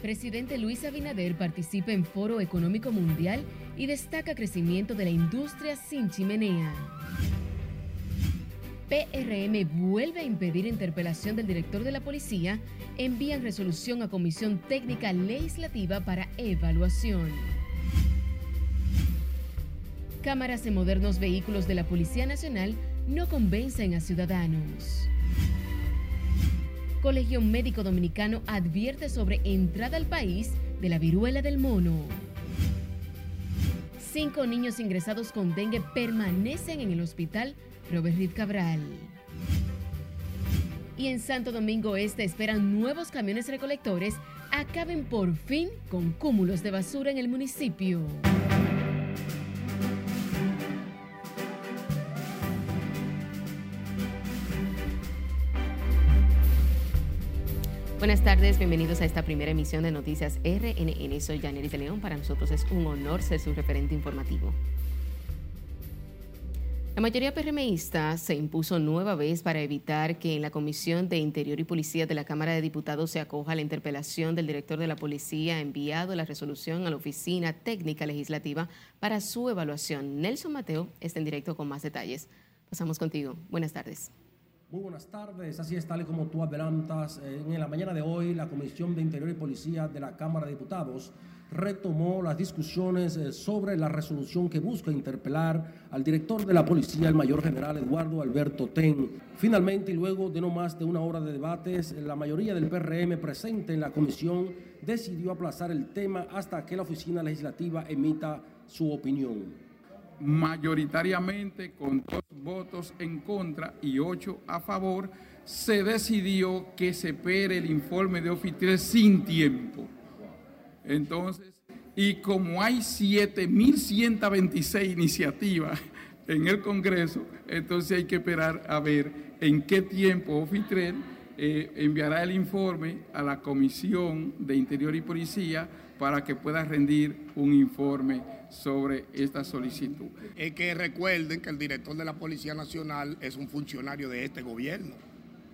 Presidente Luis Abinader participa en Foro Económico Mundial y destaca crecimiento de la industria sin chimenea. PRM vuelve a impedir interpelación del director de la policía, envían resolución a Comisión Técnica Legislativa para evaluación. Cámaras de modernos vehículos de la Policía Nacional no convencen a ciudadanos. Colegio Médico Dominicano advierte sobre entrada al país de la viruela del mono. Cinco niños ingresados con dengue permanecen en el hospital Robert Reed Cabral. Y en Santo Domingo Este esperan nuevos camiones recolectores acaben por fin con cúmulos de basura en el municipio. Buenas tardes, bienvenidos a esta primera emisión de Noticias RNN. Soy Janeris de León. Para nosotros es un honor ser su referente informativo. La mayoría PRMista se impuso nueva vez para evitar que en la Comisión de Interior y Policía de la Cámara de Diputados se acoja la interpelación del director de la policía enviado la resolución a la Oficina Técnica Legislativa para su evaluación. Nelson Mateo está en directo con más detalles. Pasamos contigo. Buenas tardes. Muy buenas tardes, así es tal y como tú adelantas. Eh, en la mañana de hoy, la Comisión de Interior y Policía de la Cámara de Diputados retomó las discusiones eh, sobre la resolución que busca interpelar al director de la policía, el mayor general Eduardo Alberto Ten. Finalmente, y luego de no más de una hora de debates, la mayoría del PRM presente en la comisión decidió aplazar el tema hasta que la oficina legislativa emita su opinión mayoritariamente con dos votos en contra y ocho a favor, se decidió que se pere el informe de Ofitel sin tiempo. Entonces, y como hay 7.126 iniciativas en el Congreso, entonces hay que esperar a ver en qué tiempo Ofitrel eh, enviará el informe a la Comisión de Interior y Policía para que pueda rendir un informe sobre esta solicitud. Es que recuerden que el director de la Policía Nacional es un funcionario de este gobierno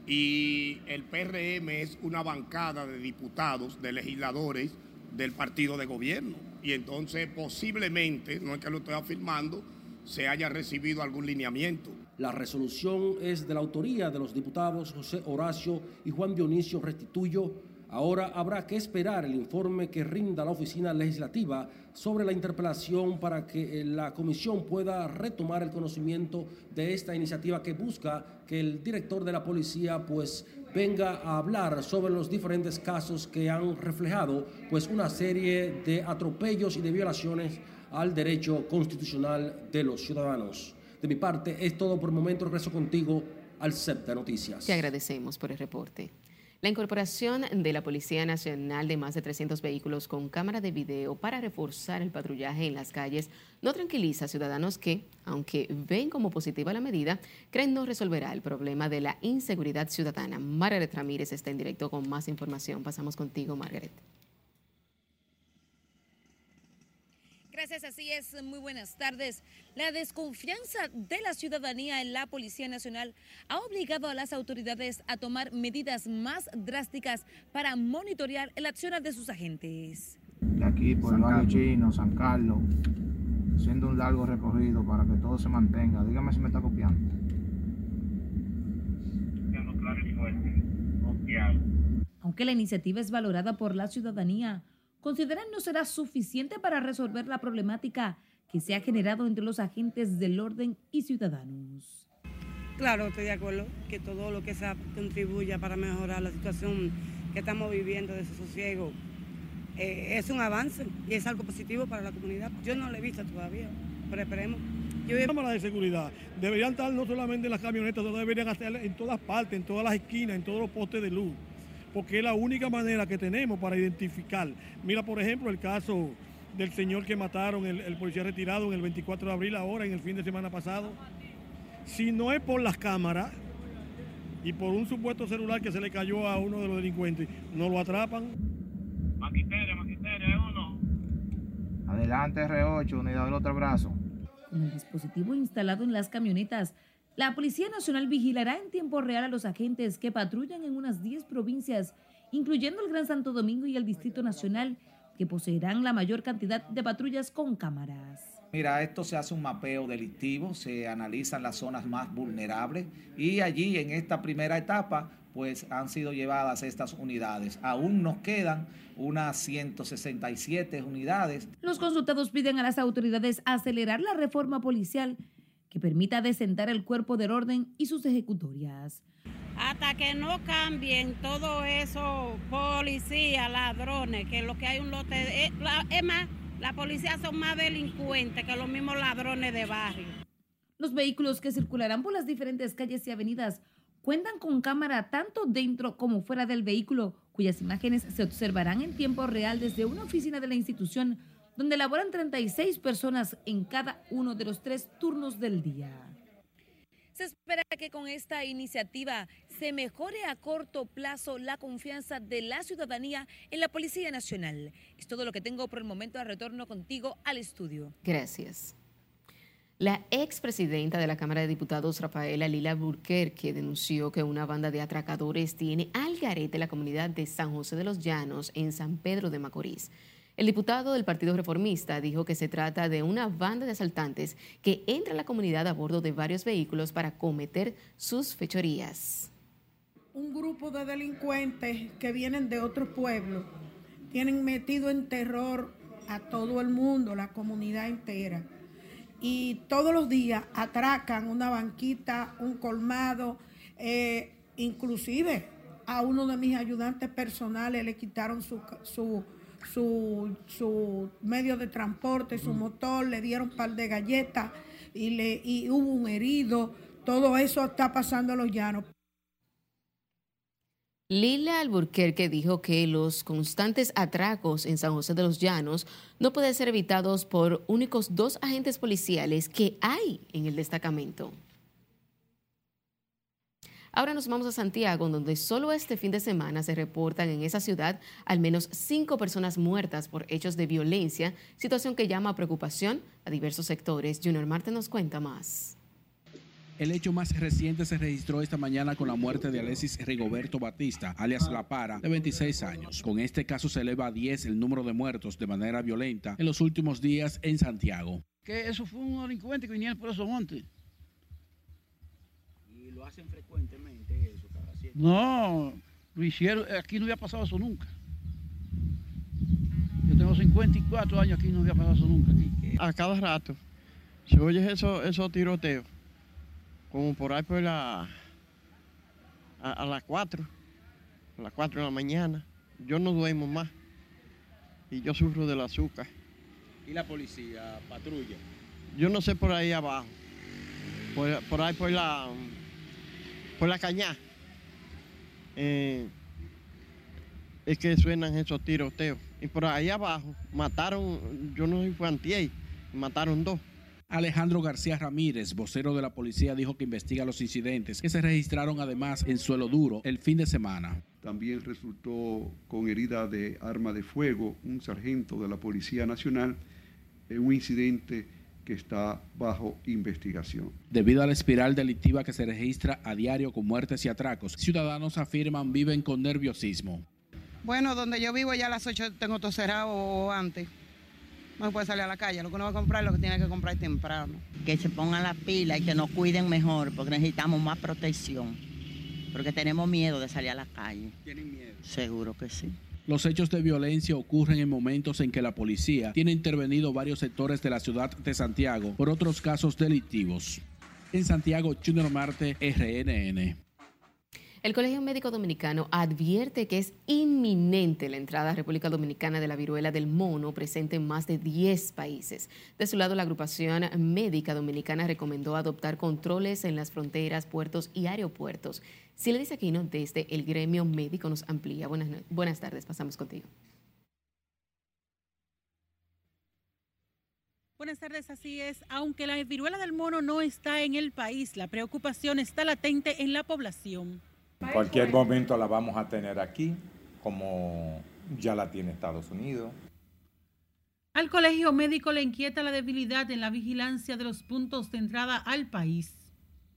y el PRM es una bancada de diputados, de legisladores del partido de gobierno. Y entonces posiblemente, no es que lo estoy afirmando, se haya recibido algún lineamiento. La resolución es de la autoría de los diputados José Horacio y Juan Dionisio Restituyo Ahora habrá que esperar el informe que rinda la oficina legislativa sobre la interpelación para que eh, la comisión pueda retomar el conocimiento de esta iniciativa que busca que el director de la policía pues venga a hablar sobre los diferentes casos que han reflejado pues una serie de atropellos y de violaciones al derecho constitucional de los ciudadanos. De mi parte es todo por el momento. Regreso contigo al CEP de Noticias. Te agradecemos por el reporte. La incorporación de la Policía Nacional de más de 300 vehículos con cámara de video para reforzar el patrullaje en las calles no tranquiliza a ciudadanos que, aunque ven como positiva la medida, creen no resolverá el problema de la inseguridad ciudadana. Margaret Ramírez está en directo con más información. Pasamos contigo, Margaret. Gracias, así es. Muy buenas tardes. La desconfianza de la ciudadanía en la Policía Nacional ha obligado a las autoridades a tomar medidas más drásticas para monitorear el accionar de sus agentes. De aquí por el barrio chino, San Carlos, haciendo un largo recorrido para que todo se mantenga. Dígame si me está copiando. Aunque la iniciativa es valorada por la ciudadanía, consideran no será suficiente para resolver la problemática que se ha generado entre los agentes del orden y ciudadanos. Claro, estoy de acuerdo que todo lo que se contribuya para mejorar la situación que estamos viviendo de sosiego eh, es un avance y es algo positivo para la comunidad. Yo no lo he visto todavía, pero esperemos. Yo cámaras de seguridad deberían estar no solamente en las camionetas, deberían estar en todas partes, en todas las esquinas, en todos los postes de luz porque es la única manera que tenemos para identificar. Mira, por ejemplo, el caso del señor que mataron, el, policía retirado en el 24 de abril, ahora en el fin de semana pasado. Si no es por las cámaras y por un supuesto celular que se le cayó a uno de los delincuentes, no lo atrapan. Maquiterio, es uno. Adelante, R8, unidad del otro brazo. Con el dispositivo instalado en las camionetas, la Policía Nacional vigilará en tiempo real a los agentes que patrullan en unas 10 provincias incluyendo el Gran Santo Domingo y el Distrito Nacional, que poseerán la mayor cantidad de patrullas con cámaras. Mira, esto se hace un mapeo delictivo, se analizan las zonas más vulnerables y allí en esta primera etapa pues han sido llevadas estas unidades. Aún nos quedan unas 167 unidades. Los consultados piden a las autoridades acelerar la reforma policial que permita desentar el cuerpo del orden y sus ejecutorias. Hasta que no cambien todo eso, policía, ladrones, que lo que hay un lote... Eh, es más, la policía son más delincuentes que los mismos ladrones de barrio. Los vehículos que circularán por las diferentes calles y avenidas cuentan con cámara tanto dentro como fuera del vehículo, cuyas imágenes se observarán en tiempo real desde una oficina de la institución, donde laboran 36 personas en cada uno de los tres turnos del día. Se espera que con esta iniciativa se mejore a corto plazo la confianza de la ciudadanía en la Policía Nacional. Es todo lo que tengo por el momento. Retorno contigo al estudio. Gracias. La expresidenta de la Cámara de Diputados, Rafaela Lila Burquerque, denunció que una banda de atracadores tiene al garete la comunidad de San José de los Llanos en San Pedro de Macorís. El diputado del Partido Reformista dijo que se trata de una banda de asaltantes que entra a la comunidad a bordo de varios vehículos para cometer sus fechorías. Un grupo de delincuentes que vienen de otros pueblos tienen metido en terror a todo el mundo, la comunidad entera. Y todos los días atracan una banquita, un colmado, eh, inclusive a uno de mis ayudantes personales le quitaron su, su su, su medio de transporte, su motor, le dieron un par de galletas y, le, y hubo un herido. Todo eso está pasando a los llanos. Lila Alburquerque dijo que los constantes atracos en San José de los Llanos no pueden ser evitados por únicos dos agentes policiales que hay en el destacamento. Ahora nos vamos a Santiago, donde solo este fin de semana se reportan en esa ciudad al menos cinco personas muertas por hechos de violencia, situación que llama a preocupación a diversos sectores. Junior Marte nos cuenta más. El hecho más reciente se registró esta mañana con la muerte de Alexis Rigoberto Batista, alias La Para, de 26 años. Con este caso se eleva a 10 el número de muertos de manera violenta en los últimos días en Santiago. Que eso fue un delincuente que venía por esos montes. Y lo hacen frecuentemente eso, cada No, lo hicieron, aquí no había pasado eso nunca. Yo tengo 54 años aquí, no había pasado eso nunca. Aquí. A cada rato se oye esos eso tiroteos, como por ahí por la, a, a las 4, a las 4 de la mañana. Yo no duermo más y yo sufro del azúcar. ¿Y la policía patrulla? Yo no sé por ahí abajo, por, por ahí por la, por la cañá. Eh, es que suenan esos tiroteos. Y por ahí abajo mataron, yo no sé si fue antier, mataron dos. Alejandro García Ramírez, vocero de la policía, dijo que investiga los incidentes que se registraron además en suelo duro el fin de semana. También resultó con herida de arma de fuego un sargento de la Policía Nacional en un incidente que está bajo investigación. Debido a la espiral delictiva que se registra a diario con muertes y atracos, ciudadanos afirman viven con nerviosismo. Bueno, donde yo vivo ya a las 8 tengo todo cerrado o antes. No se puede salir a la calle. Lo que uno va a comprar es lo que tiene que comprar temprano. Que se pongan la pila y que nos cuiden mejor, porque necesitamos más protección. Porque tenemos miedo de salir a la calle. ¿Tienen miedo? Seguro que sí. Los hechos de violencia ocurren en momentos en que la policía tiene intervenido varios sectores de la ciudad de Santiago por otros casos delictivos. En Santiago, Junior Marte, RNN. El Colegio Médico Dominicano advierte que es inminente la entrada a República Dominicana de la viruela del mono presente en más de 10 países. De su lado, la agrupación médica dominicana recomendó adoptar controles en las fronteras, puertos y aeropuertos. Si le dice Aquino, desde el gremio médico nos amplía. Buenas, buenas tardes, pasamos contigo. Buenas tardes, así es. Aunque la viruela del mono no está en el país, la preocupación está latente en la población. En cualquier momento la vamos a tener aquí, como ya la tiene Estados Unidos. Al colegio médico le inquieta la debilidad en la vigilancia de los puntos de entrada al país.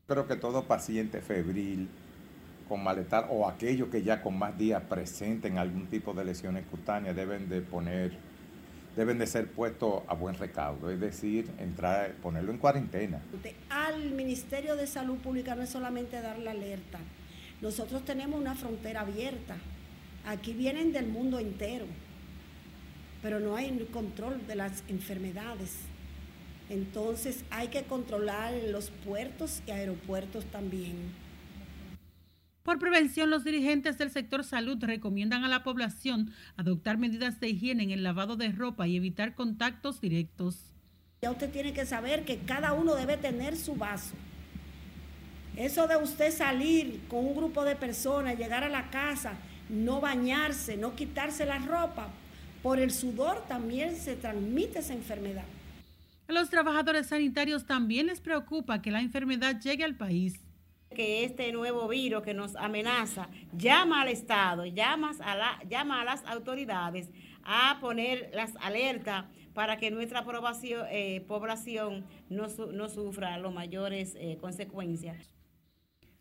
Creo que todo paciente febril con malestar o aquellos que ya con más días presenten algún tipo de lesiones cutáneas deben de poner, deben de ser puestos a buen recaudo, es decir, entrar, ponerlo en cuarentena. Al Ministerio de Salud Pública no es solamente dar la alerta, nosotros tenemos una frontera abierta, aquí vienen del mundo entero, pero no hay control de las enfermedades. Entonces hay que controlar los puertos y aeropuertos también. Por prevención, los dirigentes del sector salud recomiendan a la población adoptar medidas de higiene en el lavado de ropa y evitar contactos directos. Ya usted tiene que saber que cada uno debe tener su vaso. Eso de usted salir con un grupo de personas, llegar a la casa, no bañarse, no quitarse la ropa, por el sudor también se transmite esa enfermedad. A los trabajadores sanitarios también les preocupa que la enfermedad llegue al país que este nuevo virus que nos amenaza llama al Estado, llama a, la, llama a las autoridades a poner las alertas para que nuestra población, eh, población no, no, sufra las mayores eh, consecuencias.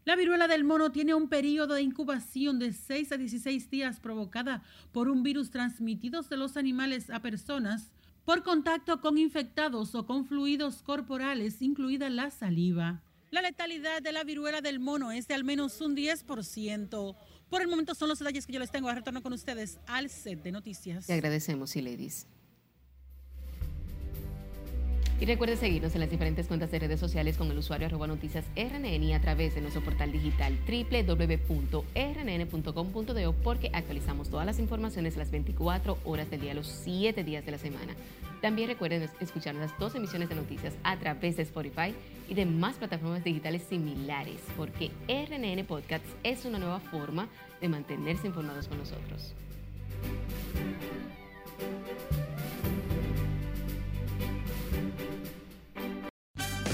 La viruela del mono tiene un periodo de incubación de 6 a 16 días provocada por un virus transmitido de los animales a personas por contacto con infectados o con fluidos corporales, incluida la saliva. La letalidad de la viruela del mono es de al menos un 10%. Por el momento son los detalles que yo les tengo. Retorno con ustedes al set de noticias. Te agradecemos, ladies. Y recuerde seguirnos en las diferentes cuentas de redes sociales con el usuario arroba noticias RNN y a través de nuestro portal digital www.rnn.com.do porque actualizamos todas las informaciones las 24 horas del día, los 7 días de la semana. También recuerden escuchar las dos emisiones de noticias a través de Spotify y de más plataformas digitales similares, porque RNN Podcasts es una nueva forma de mantenerse informados con nosotros.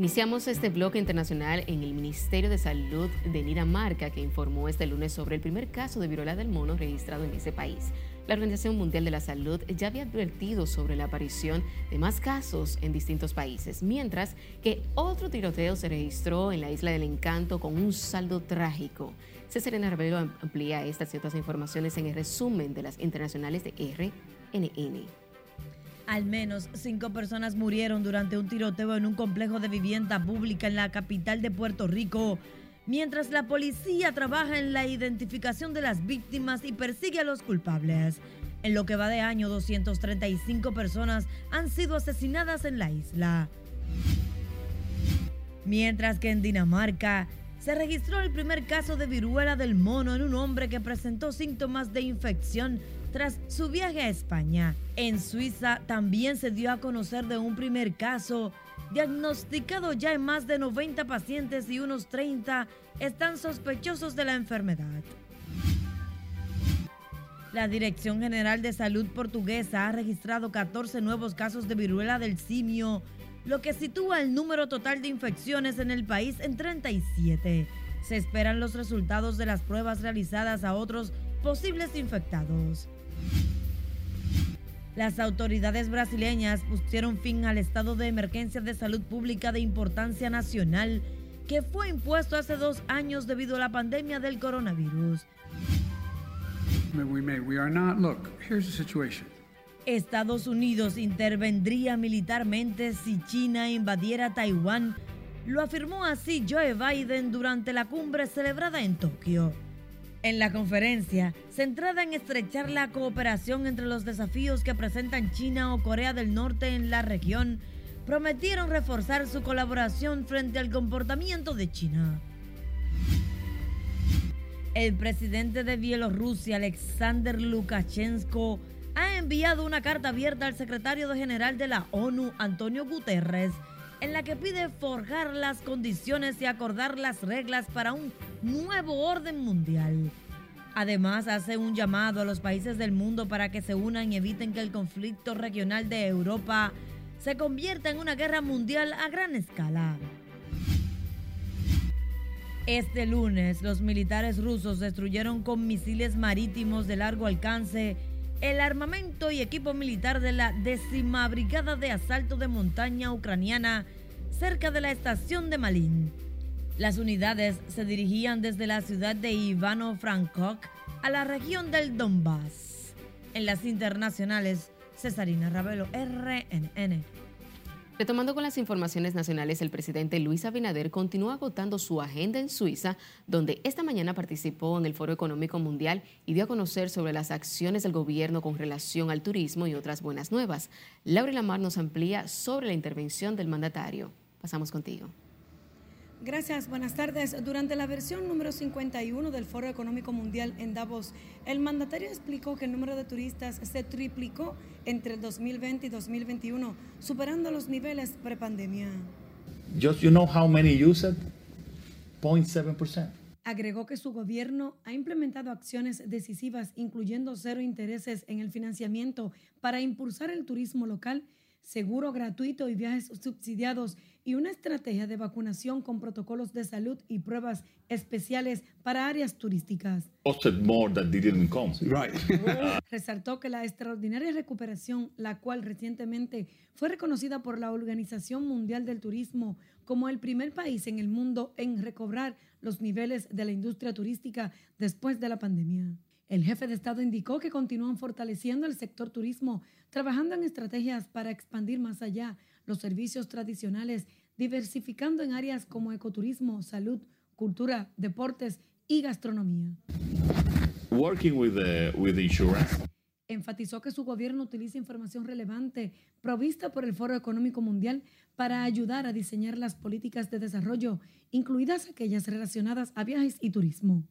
Iniciamos este bloque internacional en el Ministerio de Salud de Dinamarca, que informó este lunes sobre el primer caso de viruela del mono registrado en ese país. La Organización Mundial de la Salud ya había advertido sobre la aparición de más casos en distintos países, mientras que otro tiroteo se registró en la Isla del Encanto con un saldo trágico. César Arbelo amplía estas y otras informaciones en el resumen de las internacionales de RNN. Al menos cinco personas murieron durante un tiroteo en un complejo de vivienda pública en la capital de Puerto Rico, mientras la policía trabaja en la identificación de las víctimas y persigue a los culpables. En lo que va de año, 235 personas han sido asesinadas en la isla. Mientras que en Dinamarca se registró el primer caso de viruela del mono en un hombre que presentó síntomas de infección tras su viaje a España. En Suiza también se dio a conocer de un primer caso diagnosticado ya en más de 90 pacientes y unos 30 están sospechosos de la enfermedad. La Dirección General de Salud portuguesa ha registrado 14 nuevos casos de viruela del simio, lo que sitúa el número total de infecciones en el país en 37. Se esperan los resultados de las pruebas realizadas a otros posibles infectados. Las autoridades brasileñas pusieron fin al estado de emergencia de salud pública de importancia nacional que fue impuesto hace dos años debido a la pandemia del coronavirus. Estados Unidos intervendría militarmente si China invadiera Taiwán, lo afirmó así Joe Biden durante la cumbre celebrada en Tokio. En la conferencia, centrada en estrechar la cooperación entre los desafíos que presentan China o Corea del Norte en la región, prometieron reforzar su colaboración frente al comportamiento de China. El presidente de Bielorrusia, Alexander Lukashenko, ha enviado una carta abierta al secretario general de la ONU, Antonio Guterres, en la que pide forjar las condiciones y acordar las reglas para un nuevo orden mundial. Además, hace un llamado a los países del mundo para que se unan y eviten que el conflicto regional de Europa se convierta en una guerra mundial a gran escala. Este lunes, los militares rusos destruyeron con misiles marítimos de largo alcance el armamento y equipo militar de la décima brigada de asalto de montaña ucraniana cerca de la estación de Malin. Las unidades se dirigían desde la ciudad de Ivano-Frankov a la región del Donbass. En las internacionales, Cesarina Ravelo, RNN. Retomando con las informaciones nacionales, el presidente Luis Abinader continúa agotando su agenda en Suiza, donde esta mañana participó en el Foro Económico Mundial y dio a conocer sobre las acciones del gobierno con relación al turismo y otras buenas nuevas. Laura Lamar nos amplía sobre la intervención del mandatario. Pasamos contigo. Gracias, buenas tardes. Durante la versión número 51 del Foro Económico Mundial en Davos, el mandatario explicó que el número de turistas se triplicó entre el 2020 y 2021, superando los niveles prepandemia. Just you know how many use it? 0.7%. Agregó que su gobierno ha implementado acciones decisivas, incluyendo cero intereses en el financiamiento para impulsar el turismo local seguro gratuito y viajes subsidiados y una estrategia de vacunación con protocolos de salud y pruebas especiales para áreas turísticas. Resaltó que la extraordinaria recuperación, la cual recientemente fue reconocida por la Organización Mundial del Turismo como el primer país en el mundo en recobrar los niveles de la industria turística después de la pandemia. El jefe de Estado indicó que continúan fortaleciendo el sector turismo, trabajando en estrategias para expandir más allá los servicios tradicionales, diversificando en áreas como ecoturismo, salud, cultura, deportes y gastronomía. Working with the, with insurance. Enfatizó que su gobierno utiliza información relevante provista por el Foro Económico Mundial para ayudar a diseñar las políticas de desarrollo, incluidas aquellas relacionadas a viajes y turismo.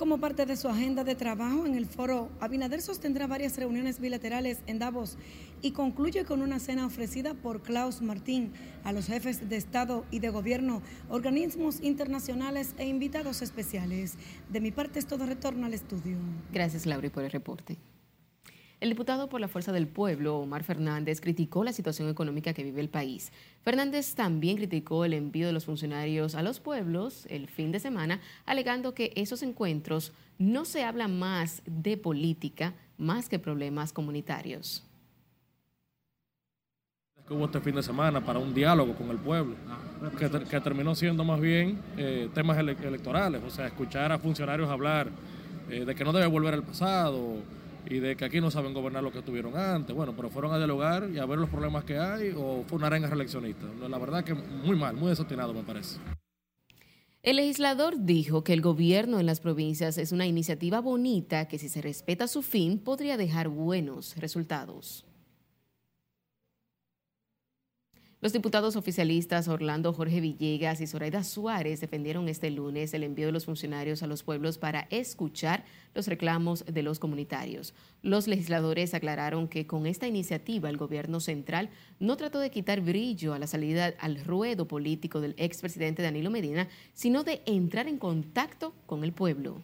Como parte de su agenda de trabajo en el foro, Abinader sostendrá varias reuniones bilaterales en Davos y concluye con una cena ofrecida por Klaus Martín a los jefes de Estado y de Gobierno, organismos internacionales e invitados especiales. De mi parte es todo retorno al estudio. Gracias, Laura, por el reporte. El diputado por la Fuerza del Pueblo, Omar Fernández, criticó la situación económica que vive el país. Fernández también criticó el envío de los funcionarios a los pueblos el fin de semana, alegando que esos encuentros no se habla más de política, más que problemas comunitarios. Que hubo este fin de semana para un diálogo con el pueblo, que, terminó siendo más bien eh, temas electorales, o sea, escuchar a funcionarios hablar eh, de que no debe volver al pasado y de que aquí no saben gobernar lo que tuvieron antes. Bueno, pero fueron a dialogar y a ver los problemas que hay o fue una arenga reeleccionista. La verdad que muy mal, muy desatinado me parece. El legislador dijo que el gobierno en las provincias es una iniciativa bonita que si se respeta su fin podría dejar buenos resultados. Los diputados oficialistas Orlando Jorge Villegas y Zoraida Suárez defendieron este lunes el envío de los funcionarios a los pueblos para escuchar los reclamos de los comunitarios. Los legisladores aclararon que con esta iniciativa el gobierno central no trató de quitar brillo a la salida al ruedo político del expresidente Danilo Medina, sino de entrar en contacto con el pueblo.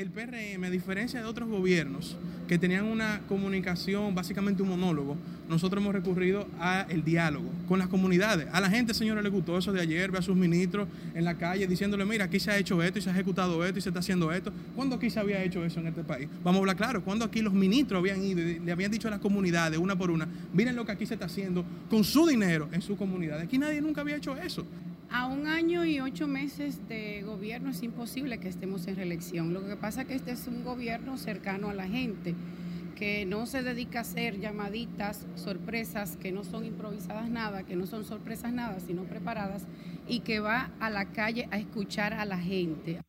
El PRM, a diferencia de otros gobiernos que tenían una comunicación, básicamente un monólogo, nosotros hemos recurrido al diálogo con las comunidades. A la gente, señora, le gustó eso de ayer, ve a sus ministros en la calle diciéndole, mira, aquí se ha hecho esto y se ha ejecutado esto y se está haciendo esto. ¿Cuándo aquí se había hecho eso en este país? Vamos a hablar claro, cuando aquí los ministros habían ido y le habían dicho a las comunidades, una por una, miren lo que aquí se está haciendo con su dinero en su comunidad. Aquí nadie nunca había hecho eso. A un año y ocho meses de gobierno es imposible que estemos en reelección. Lo que pasa es que este es un gobierno cercano a la gente, que no se dedica a hacer llamaditas, sorpresas, que no son improvisadas nada, que no son sorpresas nada, sino preparadas, y que va a la calle a escuchar a la gente.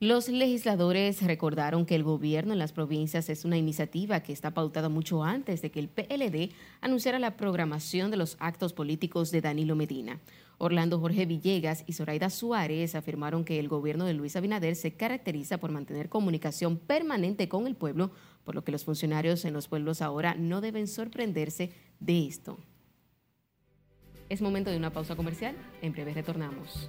Los legisladores recordaron que el gobierno en las provincias es una iniciativa que está pautada mucho antes de que el PLD anunciara la programación de los actos políticos de Danilo Medina. Orlando Jorge Villegas y Zoraida Suárez afirmaron que el gobierno de Luis Abinader se caracteriza por mantener comunicación permanente con el pueblo, por lo que los funcionarios en los pueblos ahora no deben sorprenderse de esto. Es momento de una pausa comercial. En breve retornamos.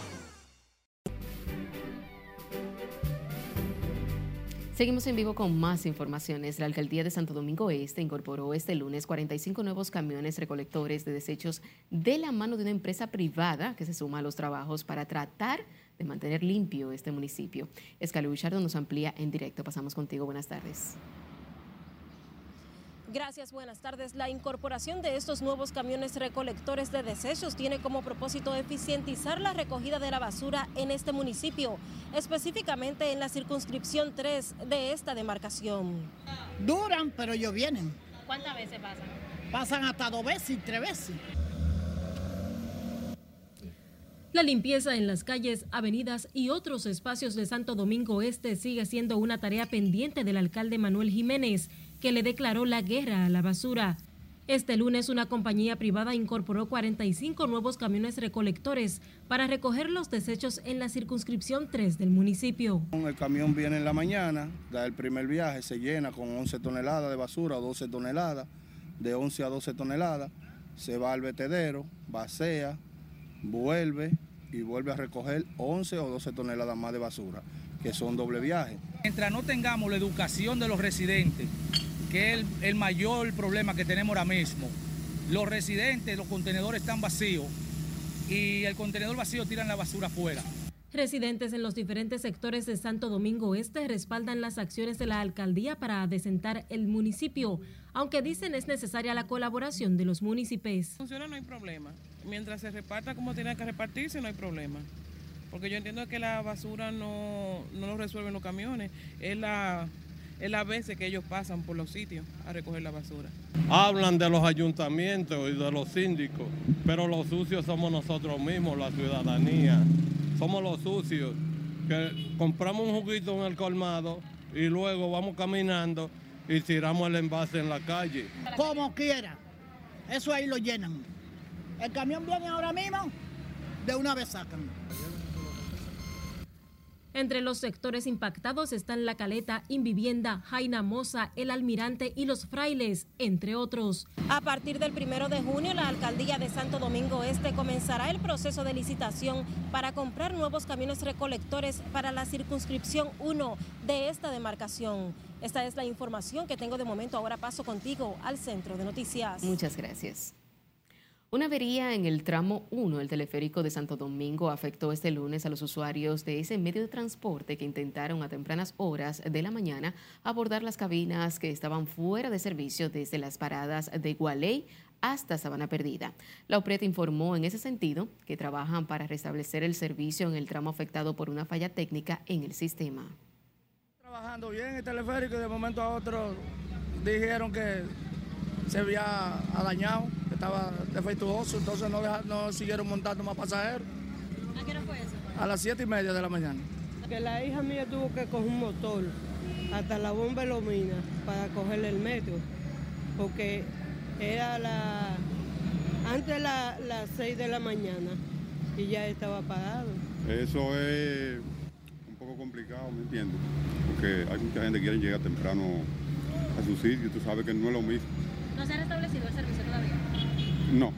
Seguimos en vivo con más informaciones. La alcaldía de Santo Domingo Este incorporó este lunes 45 nuevos camiones recolectores de desechos de la mano de una empresa privada que se suma a los trabajos para tratar de mantener limpio este municipio. Escalo Bichardo nos amplía en directo. Pasamos contigo. Buenas tardes. Gracias, buenas tardes. La incorporación de estos nuevos camiones recolectores de desechos tiene como propósito eficientizar la recogida de la basura en este municipio, específicamente en la circunscripción 3 de esta demarcación. Duran, pero ellos vienen. ¿Cuántas veces pasan? Pasan hasta dos veces y tres veces. La limpieza en las calles, avenidas y otros espacios de Santo Domingo Este sigue siendo una tarea pendiente del alcalde Manuel Jiménez que le declaró la guerra a la basura. Este lunes una compañía privada incorporó 45 nuevos camiones recolectores para recoger los desechos en la circunscripción 3 del municipio. El camión viene en la mañana, da el primer viaje, se llena con 11 toneladas de basura o 12 toneladas, de 11 a 12 toneladas, se va al vertedero, vacea, vuelve y vuelve a recoger 11 o 12 toneladas más de basura, que son doble viaje. Mientras no tengamos la educación de los residentes, que es el, el, mayor problema que tenemos ahora mismo. Los residentes, los contenedores están vacíos y el contenedor vacío tiran la basura afuera. Residentes en los diferentes sectores de Santo Domingo Este respaldan las acciones de la alcaldía para adecentar el municipio, aunque dicen es necesaria la colaboración de los municipios. Funciona, no hay problema. Mientras se reparta como tiene que repartirse, no hay problema. Porque yo entiendo que la basura no, no lo resuelven los camiones, es la es las veces que ellos pasan por los sitios a recoger la basura. Hablan de los ayuntamientos y de los síndicos, pero los sucios somos nosotros mismos, la ciudadanía. Somos los sucios que compramos un juguito en el colmado y luego vamos caminando y tiramos el envase en la calle. Como quiera, eso ahí lo llenan. El camión viene ahora mismo, de una vez sacan. Entre los sectores impactados están La Caleta, Invivienda, Jaina Moza, El Almirante y Los Frailes, entre otros. A partir del primero de junio, la alcaldía de Santo Domingo Este comenzará el proceso de licitación para comprar nuevos camiones recolectores para la circunscripción 1 de esta demarcación. Esta es la información que tengo de momento. Ahora paso contigo al centro de noticias. Muchas gracias. Una avería en el tramo 1 del teleférico de Santo Domingo afectó este lunes a los usuarios de ese medio de transporte que intentaron a tempranas horas de la mañana abordar las cabinas que estaban fuera de servicio desde las paradas de Gualey hasta Sabana Perdida. La OPRET informó en ese sentido que trabajan para restablecer el servicio en el tramo afectado por una falla técnica en el sistema. Trabajando bien el teleférico y de momento a otro dijeron que se había dañado, estaba defectuoso, entonces no, deja, no siguieron montando más pasajeros. ¿A qué hora fue eso? A las siete y media de la mañana. Que la hija mía tuvo que coger un motor hasta la bomba Lomina para cogerle el metro, porque era la antes de la, las 6 de la mañana y ya estaba parado. Eso es un poco complicado, ¿me entiendes? Porque hay mucha gente que quiere llegar temprano a su sitio, tú sabes que no es lo mismo. ¿No se ha restablecido el servicio? No,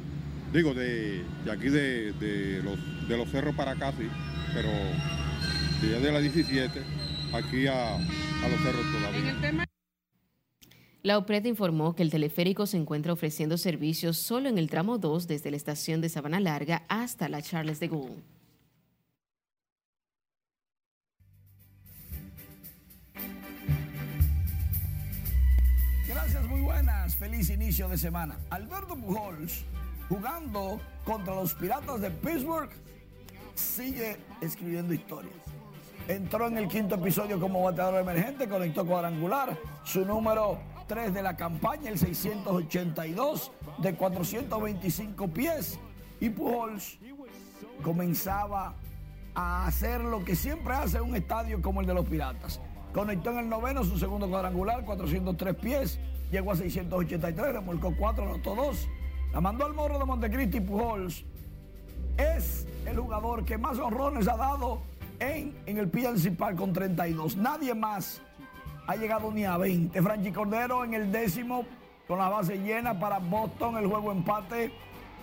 digo de, de aquí de, de, los, de los cerros para acá sí, pero de, de la 17 aquí a, a los cerros todavía. La OPRED informó que el teleférico se encuentra ofreciendo servicios solo en el tramo 2 desde la estación de Sabana Larga hasta la Charles de Gaulle. Feliz inicio de semana. Alberto Pujols, jugando contra los Piratas de Pittsburgh, sigue escribiendo historias. Entró en el quinto episodio como bateador emergente, conectó cuadrangular, su número 3 de la campaña, el 682 de 425 pies. Y Pujols comenzaba a hacer lo que siempre hace un estadio como el de los Piratas. Conectó en el noveno su segundo cuadrangular, 403 pies, llegó a 683, remolcó 4, anotó 2. La mandó al morro de Montecristi Pujols. Es el jugador que más honrones ha dado en, en el PNC Park con 32. Nadie más ha llegado ni a 20. Franchi Cordero en el décimo con la base llena para Boston, el juego empate.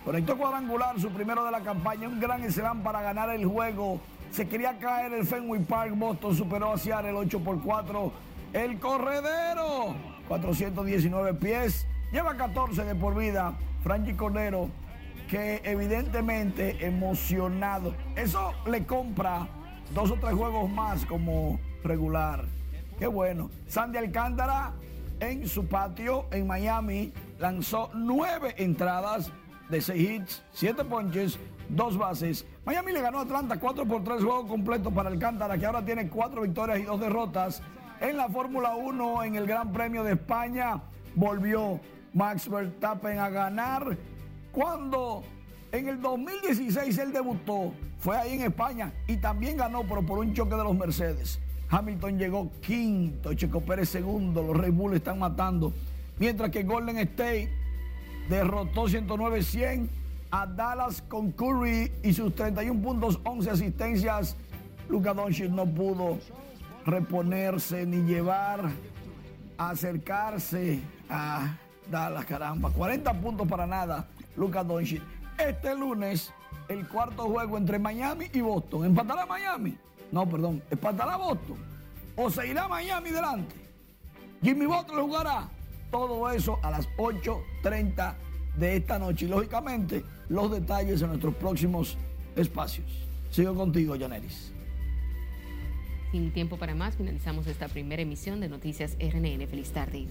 Conectó cuadrangular, su primero de la campaña, un gran slam para ganar el juego. Se quería caer el Fenway Park, Boston superó a Seattle 8 por 4. El corredero, 419 pies, lleva 14 de por vida. Franchi Cordero, que evidentemente emocionado. Eso le compra dos o tres juegos más como regular. Qué bueno. Sandy Alcántara en su patio en Miami lanzó nueve entradas de seis hits, siete ponches, dos bases. Miami le ganó a Atlanta 4 por 3 juegos completos para Alcántara, que ahora tiene cuatro victorias y dos derrotas. En la Fórmula 1, en el Gran Premio de España, volvió Max Verstappen a ganar. Cuando en el 2016 él debutó, fue ahí en España y también ganó, pero por un choque de los Mercedes. Hamilton llegó quinto, Checo Pérez segundo, los Red Bull están matando. Mientras que Golden State derrotó 109-100 a Dallas con Curry y sus 31 puntos, 11 asistencias. Luka Doncic no pudo reponerse ni llevar a acercarse a Dallas, caramba. 40 puntos para nada, Luka Doncic. Este lunes, el cuarto juego entre Miami y Boston. ¿Empatará Miami? No, perdón. ¿Empatará Boston? ¿O se irá Miami delante? Jimmy Butler jugará. Todo eso a las 8.30 de esta noche. Y lógicamente, los detalles en nuestros próximos espacios. Sigo contigo, Janeris. Sin tiempo para más, finalizamos esta primera emisión de Noticias RNN. Feliz tarde.